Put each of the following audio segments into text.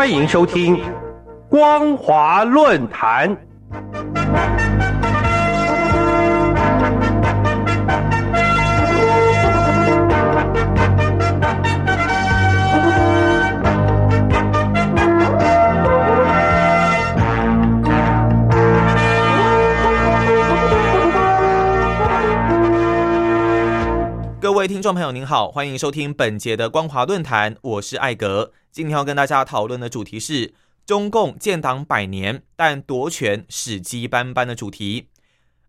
欢迎收听《光华论坛》。听众朋友，您好，欢迎收听本节的光华论坛，我是艾格。今天要跟大家讨论的主题是中共建党百年，但夺权史迹斑斑的主题。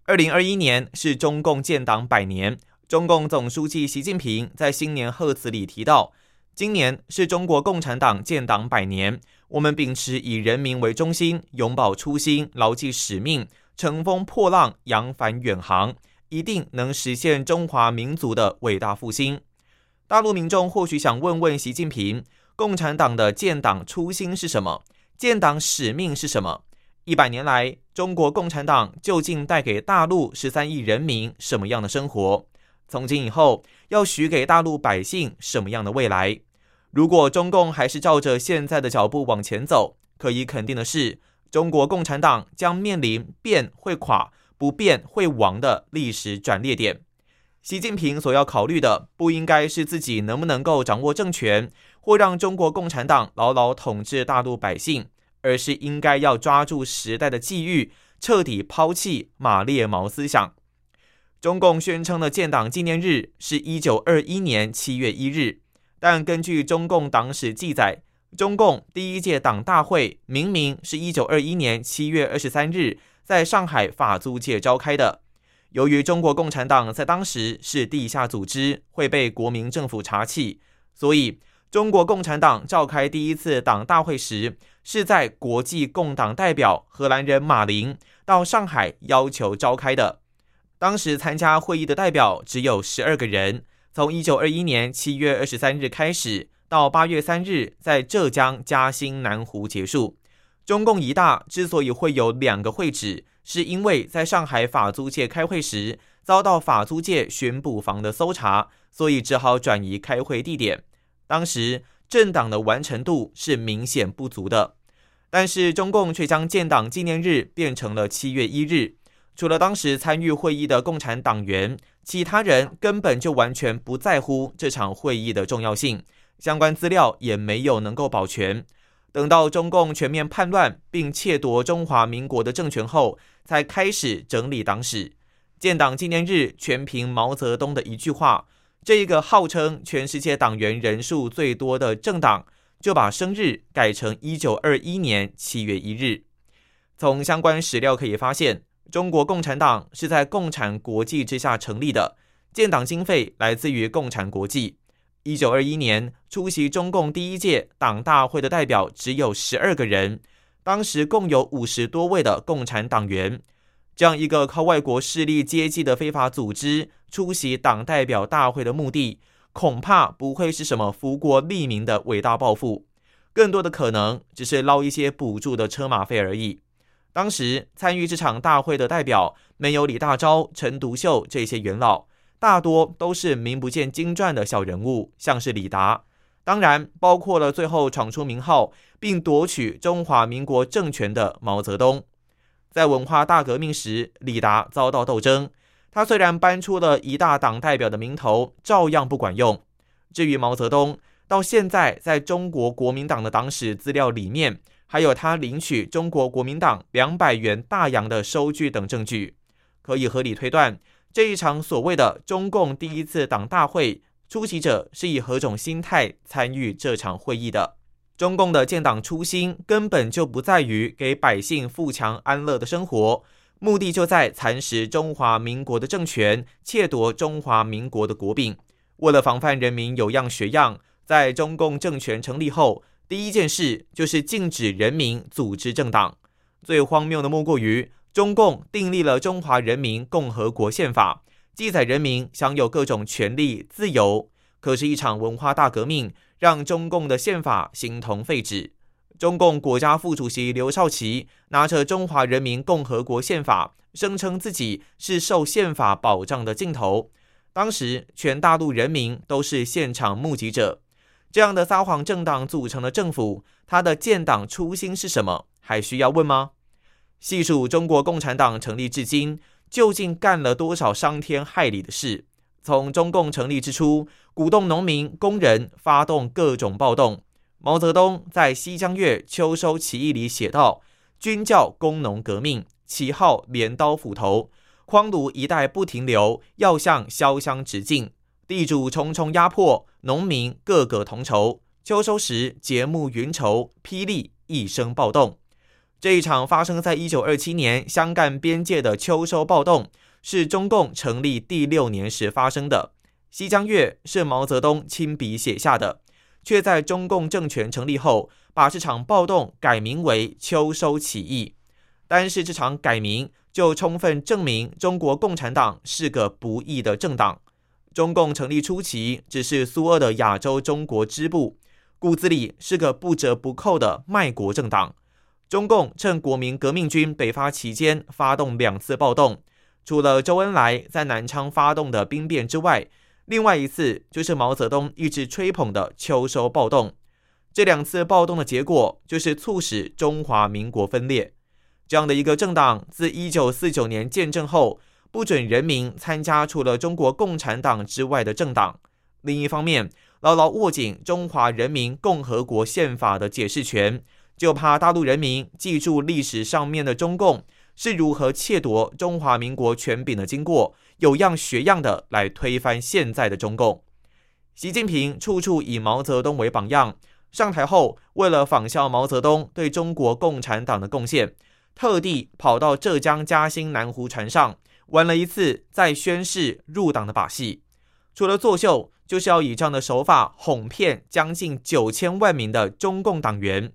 二零二一年是中共建党百年，中共总书记习近平在新年贺词里提到，今年是中国共产党建党百年，我们秉持以人民为中心，永葆初心，牢记使命，乘风破浪，扬帆远航。一定能实现中华民族的伟大复兴。大陆民众或许想问问习近平：共产党的建党初心是什么？建党使命是什么？一百年来，中国共产党究竟带给大陆十三亿人民什么样的生活？从今以后，要许给大陆百姓什么样的未来？如果中共还是照着现在的脚步往前走，可以肯定的是，中国共产党将面临变会垮。不变会亡的历史转捩点。习近平所要考虑的，不应该是自己能不能够掌握政权，或让中国共产党牢牢统治大陆百姓，而是应该要抓住时代的际遇，彻底抛弃马列毛思想。中共宣称的建党纪念日是一九二一年七月一日，但根据中共党史记载，中共第一届党大会明明是一九二一年七月二十三日。在上海法租界召开的。由于中国共产党在当时是地下组织，会被国民政府查起，所以中国共产党召开第一次党大会时，是在国际共党代表荷兰人马林到上海要求召开的。当时参加会议的代表只有十二个人。从一九二一年七月二十三日开始，到八月三日在浙江嘉兴南湖结束。中共一大之所以会有两个会址，是因为在上海法租界开会时遭到法租界巡捕房的搜查，所以只好转移开会地点。当时政党的完成度是明显不足的，但是中共却将建党纪念日变成了七月一日。除了当时参与会议的共产党员，其他人根本就完全不在乎这场会议的重要性，相关资料也没有能够保全。等到中共全面叛乱并窃夺中华民国的政权后，才开始整理党史。建党纪念日全凭毛泽东的一句话，这一个号称全世界党员人数最多的政党，就把生日改成一九二一年七月一日。从相关史料可以发现，中国共产党是在共产国际之下成立的，建党经费来自于共产国际。一九二一年出席中共第一届党大会的代表只有十二个人，当时共有五十多位的共产党员。这样一个靠外国势力接济的非法组织出席党代表大会的目的，恐怕不会是什么福国利民的伟大抱负，更多的可能只是捞一些补助的车马费而已。当时参与这场大会的代表，没有李大钊、陈独秀这些元老。大多都是名不见经传的小人物，像是李达，当然包括了最后闯出名号并夺取中华民国政权的毛泽东。在文化大革命时，李达遭到斗争，他虽然搬出了一大党代表的名头，照样不管用。至于毛泽东，到现在在中国国民党的党史资料里面，还有他领取中国国民党两百元大洋的收据等证据，可以合理推断。这一场所谓的中共第一次党大会，出席者是以何种心态参与这场会议的？中共的建党初心根本就不在于给百姓富强安乐的生活，目的就在蚕食中华民国的政权，窃夺中华民国的国柄。为了防范人民有样学样，在中共政权成立后，第一件事就是禁止人民组织政党。最荒谬的莫过于。中共订立了《中华人民共和国宪法》，记载人民享有各种权利自由。可是，一场文化大革命让中共的宪法形同废纸。中共国家副主席刘少奇拿着《中华人民共和国宪法》，声称自己是受宪法保障的镜头。当时，全大陆人民都是现场目击者。这样的撒谎政党组成的政府，它的建党初心是什么？还需要问吗？细数中国共产党成立至今，究竟干了多少伤天害理的事？从中共成立之初，鼓动农民、工人发动各种暴动。毛泽东在《西江月秋收起义》里写道：“军教工农革命，旗号镰刀斧头，匡庐一带不停留，要向潇湘直进。地主重重压迫，农民个个同仇。秋收时节目云愁，霹雳一声暴动。”这一场发生在一九二七年湘赣边界的秋收暴动，是中共成立第六年时发生的。《西江月》是毛泽东亲笔写下的，却在中共政权成立后，把这场暴动改名为秋收起义。单是这场改名，就充分证明中国共产党是个不义的政党。中共成立初期，只是苏俄的亚洲中国支部，骨子里是个不折不扣的卖国政党。中共趁国民革命军北伐期间发动两次暴动，除了周恩来在南昌发动的兵变之外，另外一次就是毛泽东一直吹捧的秋收暴动。这两次暴动的结果就是促使中华民国分裂。这样的一个政党，自一九四九年建政后，不准人民参加除了中国共产党之外的政党。另一方面，牢牢握紧《中华人民共和国宪法》的解释权。就怕大陆人民记住历史上面的中共是如何窃夺中华民国权柄的经过，有样学样的来推翻现在的中共。习近平处处以毛泽东为榜样，上台后为了仿效毛泽东对中国共产党的贡献，特地跑到浙江嘉兴南湖船上玩了一次在宣誓入党的把戏。除了作秀，就是要以这样的手法哄骗将近九千万名的中共党员。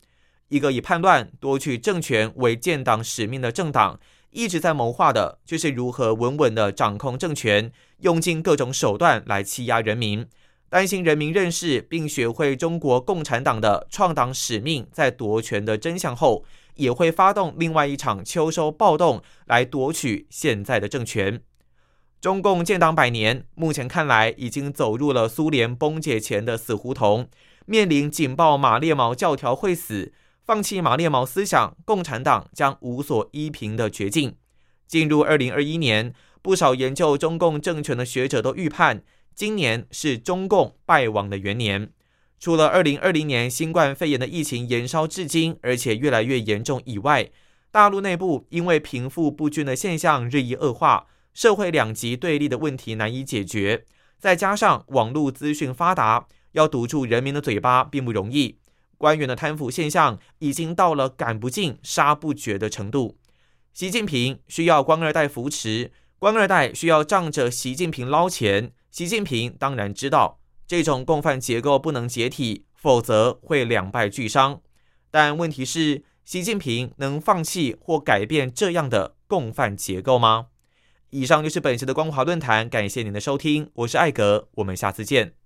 一个以叛乱夺取政权为建党使命的政党，一直在谋划的就是如何稳稳的掌控政权，用尽各种手段来欺压人民。担心人民认识并学会中国共产党的创党使命，在夺权的真相后，也会发动另外一场秋收暴动来夺取现在的政权。中共建党百年，目前看来已经走入了苏联崩解前的死胡同，面临紧抱马列毛教条会死。放弃马列毛思想，共产党将无所依凭的绝境。进入二零二一年，不少研究中共政权的学者都预判，今年是中共败亡的元年。除了二零二零年新冠肺炎的疫情延烧至今，而且越来越严重以外，大陆内部因为贫富不均的现象日益恶化，社会两极对立的问题难以解决，再加上网络资讯发达，要堵住人民的嘴巴并不容易。官员的贪腐现象已经到了赶不尽、杀不绝的程度。习近平需要官二代扶持，官二代需要仗着习近平捞钱。习近平当然知道这种共犯结构不能解体，否则会两败俱伤。但问题是，习近平能放弃或改变这样的共犯结构吗？以上就是本期的光华论坛，感谢您的收听，我是艾格，我们下次见。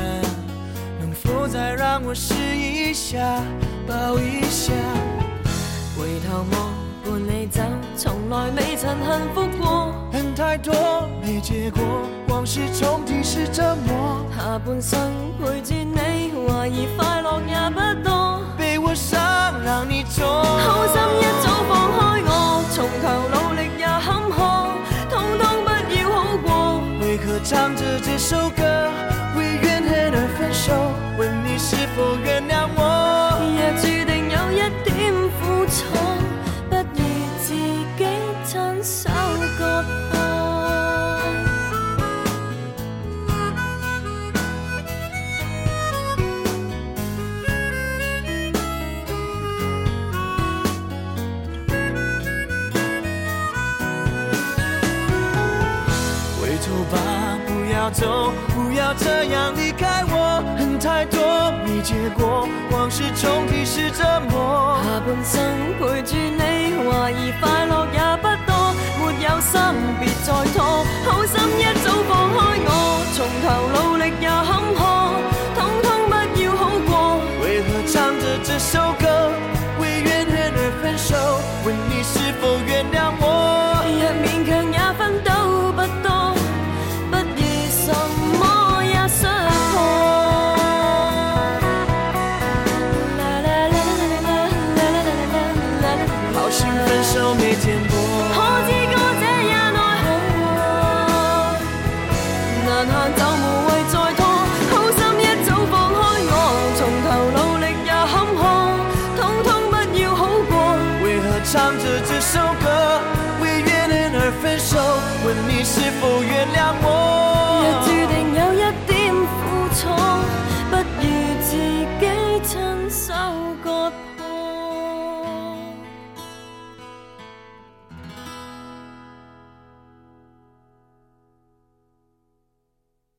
人。否再让我试一下，抱一下。回头望，伴你走，从来未曾幸福过。恨太多，没结果，往事重提是折磨。下半生陪住你，怀疑快乐也不多。被我伤，让你痛。好心一早放开我，从头努力也坎坷，通通不要好过。为何唱着这首歌？分手，问你是否原谅我。若注定有一点苦楚，不如自己亲手割破。回头吧，不要走。不要这样离开我恨太多没结果往事重提是折磨下半生陪住你怀疑快乐也不多没有心别再拖。这首歌，为原因而分手，问你是否原谅我。